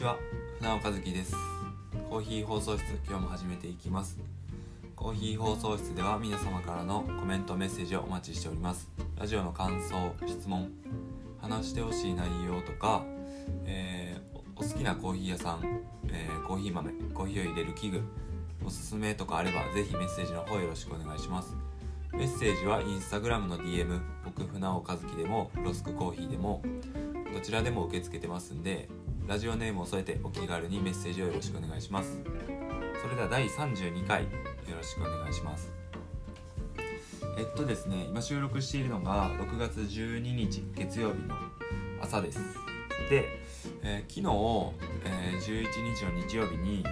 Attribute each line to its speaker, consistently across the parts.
Speaker 1: ちは。船尾和樹です。コーヒー放送室今日も始めていきます。コーヒー放送室では皆様からのコメントメッセージをお待ちしております。ラジオの感想質問話してほしい内容とか、えー、お好きなコーヒー屋さん、えー、コーヒー豆コーヒーを入れる器具おすすめとかあればぜひメッセージの方よろしくお願いします。メッセージはインスタグラムの DM 僕船尾和樹でもロスクコーヒーでもどちらでも受け付けてますんでラジオネームを添えてお気軽にメッセージをよろしくお願いします。それでは第32回よろしくお願いします。えっとですね今収録しているのが6月12日月曜日の朝です。で、えー、昨日、えー、11日の日曜日に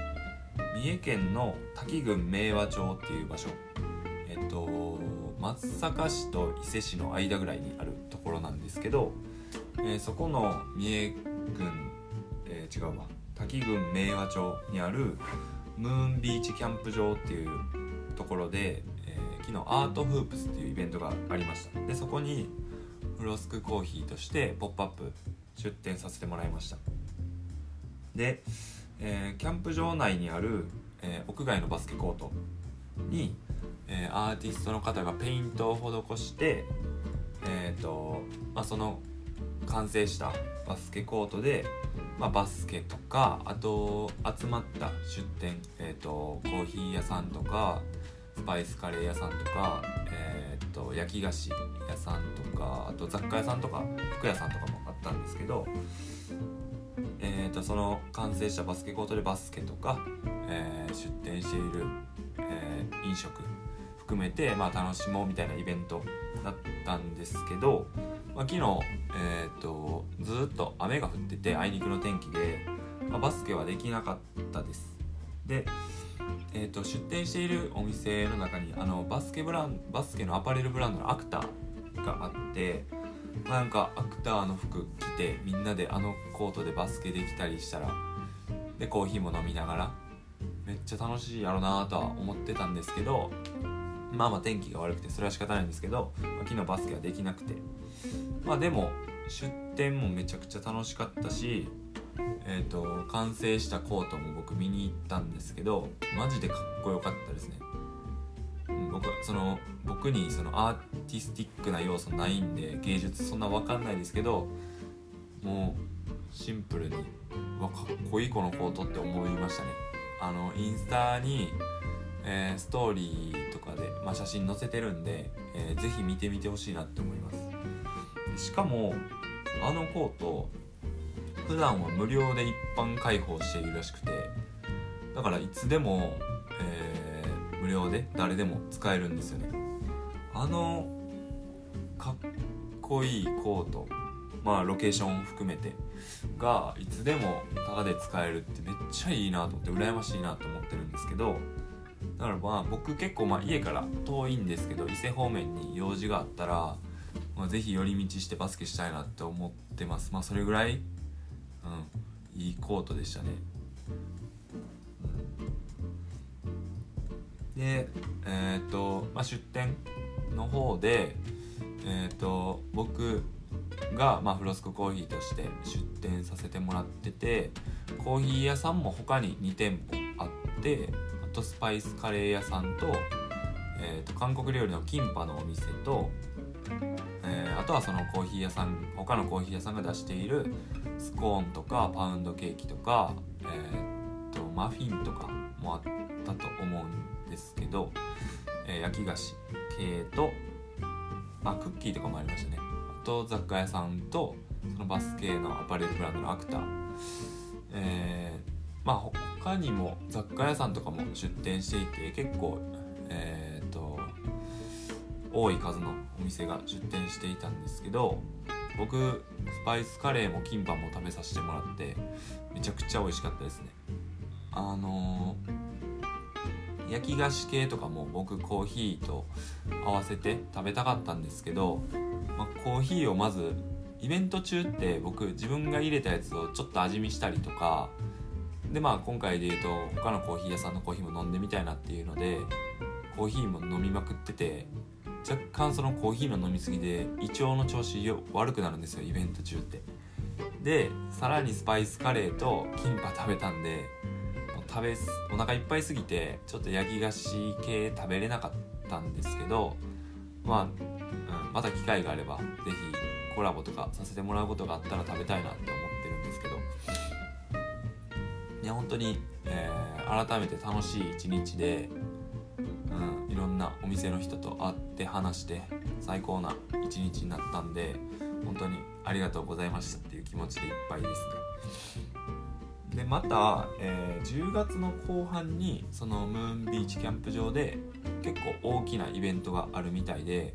Speaker 1: 三重県の滝郡明和町っていう場所えっと松阪市と伊勢市の間ぐらいにあるところなんですけど、えー、そこの三重郡違うわ。滝郡明和町にあるムーンビーチキャンプ場っていうところで、えー、昨日アートフープスっていうイベントがありました。でそこにフロスクコーヒーとして「ポップアップ出店させてもらいました。で、えー、キャンプ場内にある、えー、屋外のバスケコートに、えー、アーティストの方がペイントを施してえっ、と、まあ、その完成したバスケコートでまあ、バスケとかあと集まった出店、えーと、コーヒー屋さんとかスパイスカレー屋さんとか、えーと、焼き菓子屋さんとかあと雑貨屋さんとか服屋さんとかもあったんですけど、えーと、その完成したバスケコートでバスケとか、えー、出店している、えー、飲食含めて、まあ、楽しもうみたいなイベントだったんですけど、まあ、昨日、えーと、ずっと雨が降っててあいにくの天気で、まあ、バスケはできなかったです。で、えーと、出店しているお店の中にあのバスケブランバスケのアパレルブランドのアクターがあって、まあ、なんかアクターの服着てみんなであのコートでバスケできたりしたらでコーヒーも飲みながらめっちゃ楽しいやろなとは思ってたんですけどまあまあ天気が悪くてそれは仕方ないんですけど、まあ、昨日バスケはできなくてまあでも出店もめちゃくちゃ楽しかったしえーと、完成したコートも僕見に行ったんですけどマジでかっこよかったですね、僕その僕にそのアーティスティックな要素ないんで芸術そんな分かんないですけどもうシンプルにわかっこいいこのコートって思いましたね。あのインスタに、えー、ストーリーとかで、まあ、写真載せてるんで、えー、ぜひ見てみてほしいなって思います。しかもあのコート普段は無料で一般開放しているらしくてだからいつでも、えー、無料で誰でも使えるんですよね。あのかっこいいコートまあロケーション含めてがいつでもタダで使えるってめっちゃいいなと思って羨ましいなと思ってるんですけどだからまあ僕結構まあ家から遠いんですけど伊勢方面に用事があったらまあ、ぜひ寄り道してバスケしたいなって思ってます。まあそれぐらい、うん、いいコートでしたね、うん、でえっ、ー、と、まあ、出店の方でえっ、ー、と僕が、まあ、フロスクコーヒーとして出店させてもらっててコーヒー屋さんも他に2店舗あってあとスパイスカレー屋さんと,、えーと韓国料理のキンパのお店と、とはそのコーヒー屋さん他のコーヒー屋さんが出しているスコーンとかパウンドケーキとか、えー、とマフィンとかもあったと思うんですけど、えー、焼き菓子系と、まあ、クッキーとかもありましたね。あと雑貨屋さんとそのバス系のアパレルブランドのアクター、えー、まあ他にも雑貨屋さんとかも出店していて結構、多い数のお店が出店していたんですけど僕スパイスカレーもキンパも食べさせてもらってめちゃくちゃ美味しかったですね。あのー、焼き菓子系とかも僕コーヒーと合わせて食べたかったんですけど、まあ、コーヒーをまずイベント中って僕自分が入れたやつをちょっと味見したりとかでまあ今回で言うと他のコーヒー屋さんのコーヒーも飲んでみたいなっていうのでコーヒーも飲みまくってて若干そのコーヒーの飲みすぎで胃腸の調子悪くなるんですよイベント中って。でさらにスパイスカレーとキンパ食べたんでもう食べお腹いっぱいすぎてちょっと焼き菓子系食べれなかったんですけどまあ、うん、また機会があれば是非コラボとかさせてもらうことがあったら食べたいなって思ってるんですけど。いや本当に、えー、改めて楽しい一日で、うん、ろんなお店の人と会って話して最高な一日になったんで本当にありがとうございましたっていう気持ちでいっぱいですね。でまた、えー、10月の後半にそのムーンビーチキャンプ場で結構大きなイベントがあるみたいで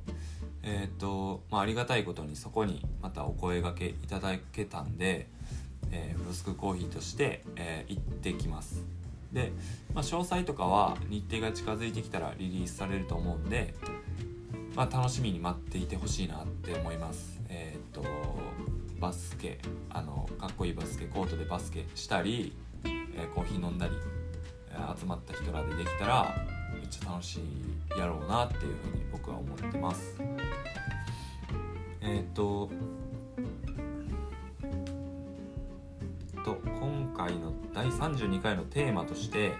Speaker 1: えっ、とまあ、ありがたいことにそこにまたお声がけいただけたんで、えー、フロスクコーヒーとして、えー、行ってきます。で、まあ、詳細とかは日程が近づいてきたらリリースされると思うんで、まあ、楽しみに待っていてほしいなって思います。えっ、とバスケあのかっこいいバスケコートでバスケしたり、えー、コーヒー飲んだり、え、集まった人らでできたらめっちゃ楽しいやろうなっていうふうに僕は思ってます。えっ、と32回のテーマとして、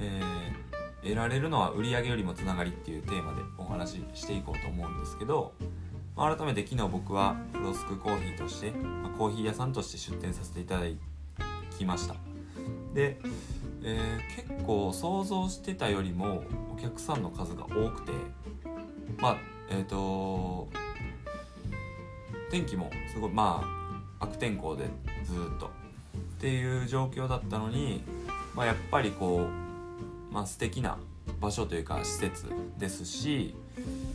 Speaker 1: えー、得られるのは売り上げよりもつながりっていうテーマでお話ししていこうと思うんですけど、まあ、改めて昨日僕はフロスクコーヒーとして、まあ、コーヒー屋さんとして出店させていただきました。で、えー、結構想像してたよりもお客さんの数が多くてまあえっ、ー、と天気もすごいまあ悪天候でずっとっていう状況だったのに、まあ、やっぱりこう、まあ、素敵な場所というか施設ですし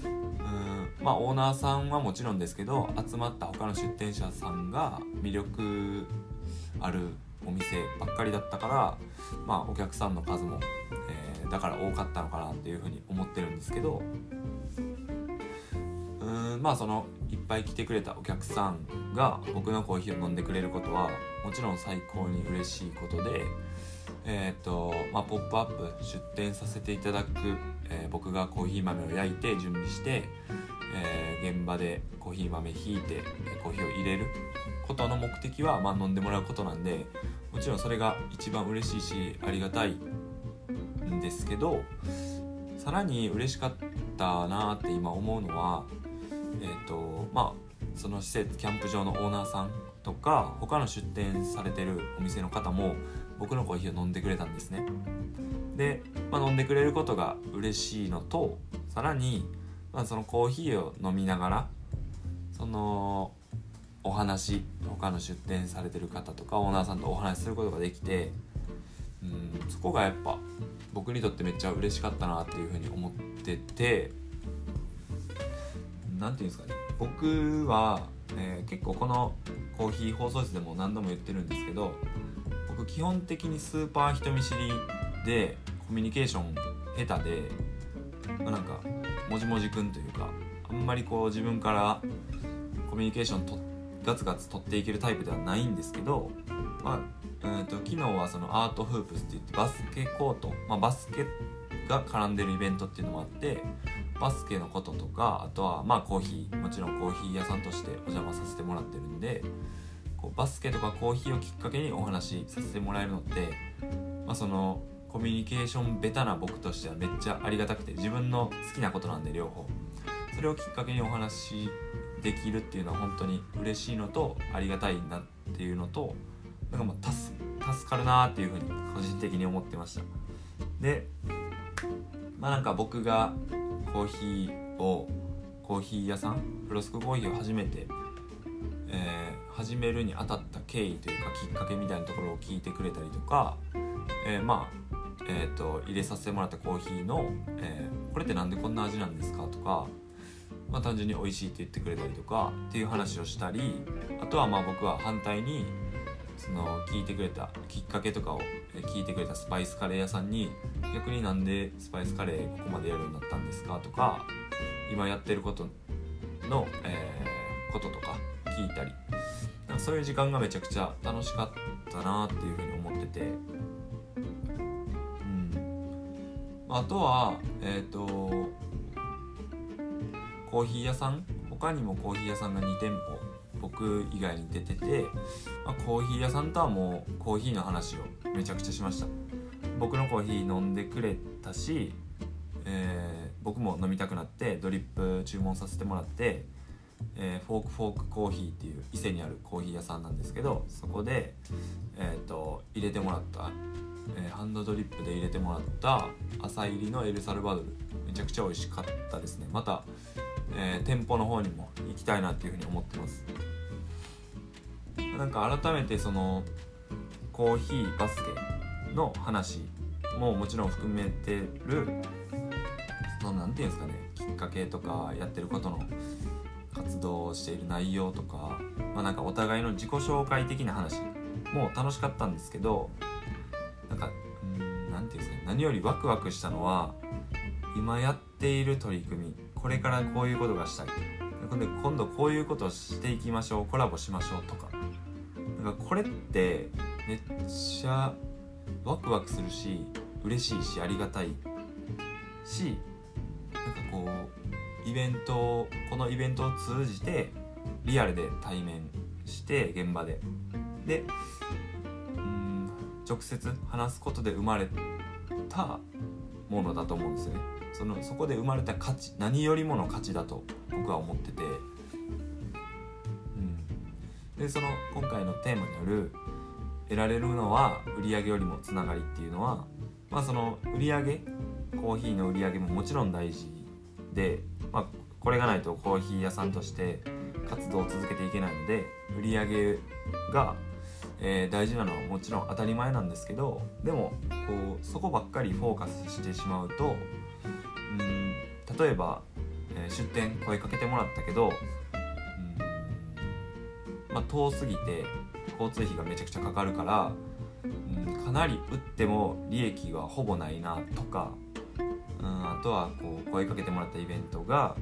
Speaker 1: うんまあオーナーさんはもちろんですけど集まった他の出店者さんが魅力あるお店ばっかりだったから、まあ、お客さんの数も、えー、だから多かったのかなっていうふうに思ってるんですけどうんまあそのいっぱい来てくれたお客さんが僕のコーヒーを飲んでくれることはもちろん最高に嬉しいことで、えーとまあ、ポップアップ出店させていただく、えー、僕がコーヒー豆を焼いて準備して、えー、現場でコーヒー豆ひいてコーヒーを入れることの目的は、まあ、飲んでもらうことなんでもちろんそれが一番嬉しいしありがたいんですけどさらに嬉しかったなって今思うのはえ、ー、とまあその施設キャンプ場のオーナーさんとか他の出店されてるお店の方も僕のコーヒーを飲んでくれたんですね。で、まあ、飲んでくれることが嬉しいのとさらに、まあ、そのコーヒーを飲みながらそのお話他の出店されてる方とかオーナーさんとお話しすることができてうんそこがやっぱ僕にとってめっちゃ嬉しかったなっていうふうに思ってて何て言うんですかね。僕は、えー、結構このコーヒー放送室でも何度も言ってるんですけど僕基本的にスーパー人見知りでコミュニケーション下手で、まあ、なんかもじもじくんというかあんまりこう自分からコミュニケーションとガツガツ取っていけるタイプではないんですけど、まあえーと、と昨日はそのアートフープスって言ってバスケコート、まあ、バスケが絡んでるイベントっていうのもあってバスケのこととかあとはまあコーヒーもちろんコーヒー屋さんとしてお邪魔させてもらってるんでこうバスケとかコーヒーをきっかけにお話しさせてもらえるのって、まあ、そのコミュニケーションベタな僕としてはめっちゃありがたくて自分の好きなことなんで両方。それをきっかけにお話しできるっていうのは本当に嬉しいのとありがたいなっていうのとなんかもう助かるなっていうふうに個人的に思ってました。でまあなんか僕がコーヒーをコーヒー屋さんフロスクコーヒーを初めて、えー、始めるにあたった経緯というかきっかけみたいなところを聞いてくれたりとか、えー、まあえーと、入れさせてもらったコーヒーの、えー、これって何でこんな味なんですかとか、まあ、単純に美味しいって言ってくれたりとかっていう話をしたりあとはまあ僕は反対にその聞いてくれたきっかけとかを聞いてくれたスパイスカレー屋さんに逆になんでスパイスカレーここまでやるようになったんですかとか今やってることの、えー、こととか聞いたり。なんかそういう時間がめちゃくちゃ楽しかったなっていうふうに思ってて、うん、あとはえっ、ー、とコーヒー屋さん？他にもコーヒー屋さんが2店舗僕以外に出てて、まあ、コーヒー屋さんとはもうコーヒーの話をめちゃくちゃしました。僕のコーヒー飲んでくれたし、えー、僕も飲みたくなってドリップ注文させてもらってえー、フォークフォークコーヒーっていう伊勢にあるコーヒー屋さんなんですけどそこで、えーと、入れてもらった、えー、ハンドドリップで入れてもらった朝入りのエルサルバドル。めちゃくちゃ美味しかったですね。また、えー、店舗の方にも行きたいなっていうふうに思ってます。なんか改めてそのコーヒーバスケの話ももちろん含めてるその何て言うんですかねきっかけとかやってることの活動をしている内容とか,、まあ、なんかお互いの自己紹介的な話も楽しかったんですけどなんか何て言うんですかね何よりワクワクしたのは今やっている取り組みこれからこういうことがしたい。今度こういうことをしていきましょう。コラボしましょうとか。なんかこれってめっちゃワクワクするし嬉しいしありがたいしなんかこうイベントこのイベントを通じてリアルで対面して現場で。でうん直接話すことで生まれたものだと思うんですよね。そのそこで生まれた価値何よりもの価値だと僕は思ってて、うん、でその今回のテーマによる得られるのは売り上げよりもつながりっていうのはまあその売り上げコーヒーの売り上げももちろん大事でまあ、これがないとコーヒー屋さんとして活動を続けていけないので売り上げが、えー、大事なのはもちろん当たり前なんですけどでもこうそこばっかりフォーカスしてしまうと例えば、えー、出店声かけてもらったけどうん、まあ、遠すぎて交通費がめちゃくちゃかかるからうんかなり売っても利益はほぼないなとかうん、あとはこう声かけてもらったイベントが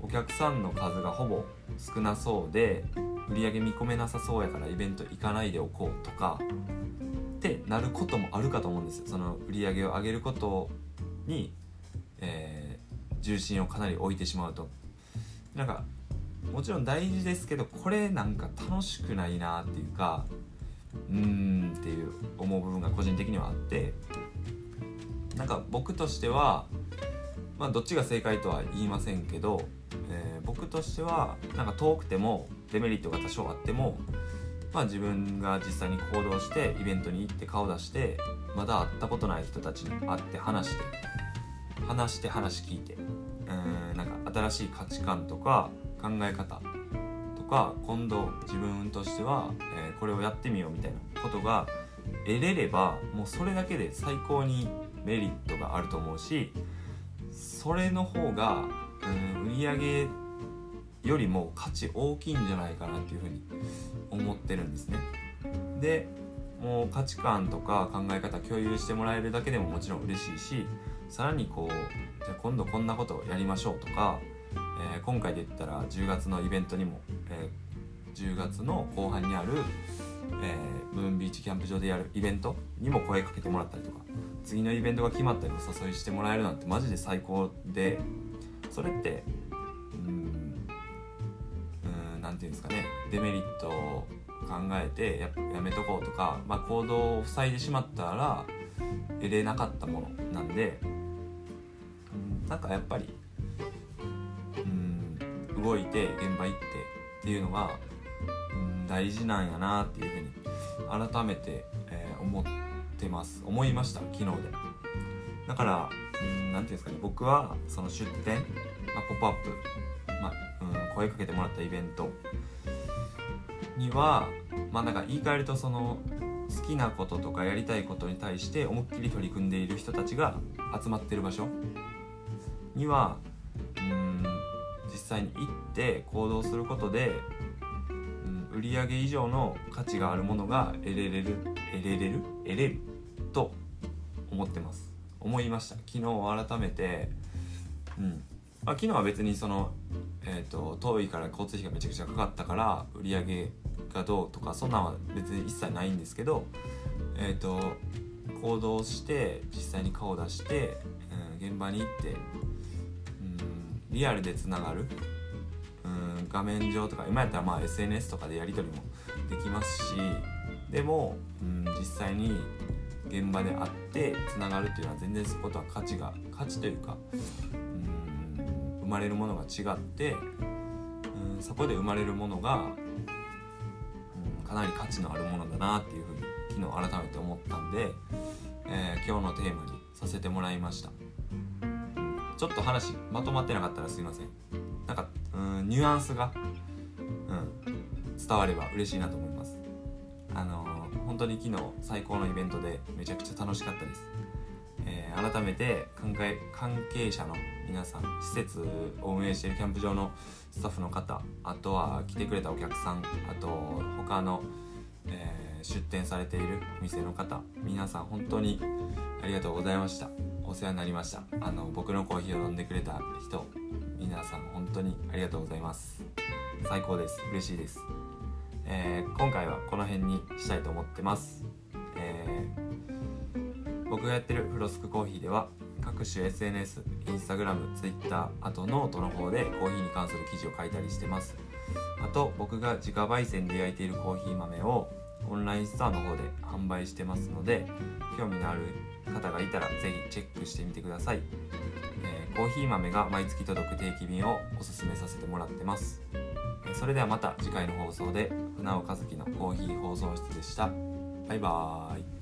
Speaker 1: お客さんの数がほぼ少なそうで売り上げ見込めなさそうやからイベント行かないでおこうとかってなることもあるかと思うんですよ。その売り上げを上げることに、え、重心をかなり置いてしまうと。なんかもちろん大事ですけどこれなんか楽しくないなっていうかうーんっていう思う部分が個人的にはあってなんか僕としてはまあどっちが正解とは言いませんけど、えー、僕としてはなんか遠くてもデメリットが多少あってもまあ自分が実際に行動してイベントに行って顔出してまだ会ったことない人たちに会って話して話して話聞いてうんなんか新しい価値観とか考え方とか今度自分としては、えー、これをやってみようみたいなことが得れればもうそれだけで最高にメリットがあると思うしそれの方が、うん、売り上げよりも価値大きいんじゃないかなっていうふうに思ってるんですね。でもう価値観とか考え方共有してもらえるだけでももちろん嬉しいしさらにこうじゃあ今度こんなことをやりましょうとか、えー、今回で言ったら10月のイベントにも、えー、10月の後半にある、えー、ムーンビーチキャンプ場でやるイベントにも声かけてもらったりとか次のイベントが決まったりお誘いしてもらえるなんてマジで最高でそれってうん何て言うんですかねデメリットを考えてややめとこうとか、まあ、行動を塞いでしまったら得れなかったものなんでなんかやっぱりうん動いて現場行ってっていうのがうん大事なんやなっていうふうに改めて、えー、思ってます。思いました昨日で。だから何て言うんですかね僕はその出店、まあ、ポップアップ、まあうん、声かけてもらったイベントにはまあなんか言い換えるとその好きなこととかやりたいことに対して思いっきり取り組んでいる人たちが集まってる場所にはうん実際に行って行動することで、うん、売上以上の価値があるものが得れれる得れれる得れると思ってます。思いました。昨日改めてうん。まあ、昨日は別にその、えーと、遠いから交通費がめちゃくちゃかかったから売り上げがどうとかそんなんは別に一切ないんですけど、えーと、行動して実際に顔を出して、うん、現場に行って、リアルでつながる、うん画面上とか今やったらまあ SNS とかでやり取りもできますしでも、うん、実際に現場で会ってつながるっていうのは全然そことは価値が価値というかうん生まれるものが違ってうんそこで生まれるものが、うん、かなり価値のあるものだなっていうふうに昨日改めて思ったんで、えー、今日のテーマにさせてもらいました。ちょっと話まとまってなかったらすいません。なんかうんニュアンスが、うん、伝われば嬉しいなと思います。あのー、本当に昨日最高のイベントでめちゃくちゃ楽しかったです、えー、改めて関係関係者の皆さん施設を運営しているキャンプ場のスタッフの方あとは来てくれたお客さんあと他の、えー、出店されているお店の方皆さん本当にありがとうございました。お世話になりました。あの僕のコーヒーを飲んでくれた人皆さん本当にありがとうございます。最高です。嬉しいです、えー、今回はこの辺にしたいと思ってます、えー、僕がやってるフロスクコーヒーでは各種 SNS、インスタグラム、ツイッター、あとノートの方でコーヒーに関する記事を書いたりしてます。あと僕が自家焙煎で焼いているコーヒー豆をオンラインストアの方で販売してますので興味のある方がいたら是非チェックしてみてください、えー、コーヒー豆が毎月届く定期便をおすすめさせてもらってます、それではまた次回の放送で船尾和樹のコーヒー放送室でした。バイバーイ。